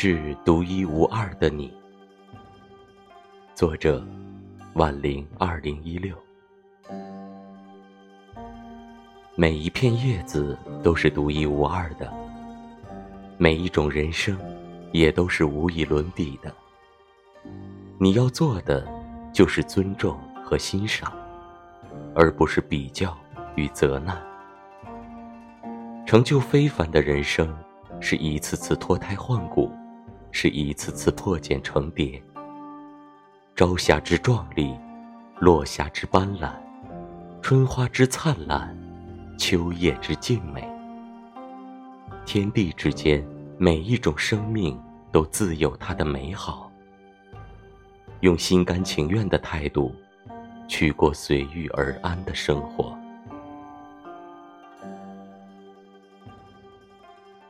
致独一无二的你。作者：万灵二零一六。每一片叶子都是独一无二的，每一种人生也都是无以伦比的。你要做的就是尊重和欣赏，而不是比较与责难。成就非凡的人生，是一次次脱胎换骨。是一次次破茧成蝶。朝霞之壮丽，落霞之斑斓，春花之灿烂，秋叶之静美。天地之间，每一种生命都自有它的美好。用心甘情愿的态度，去过随遇而安的生活。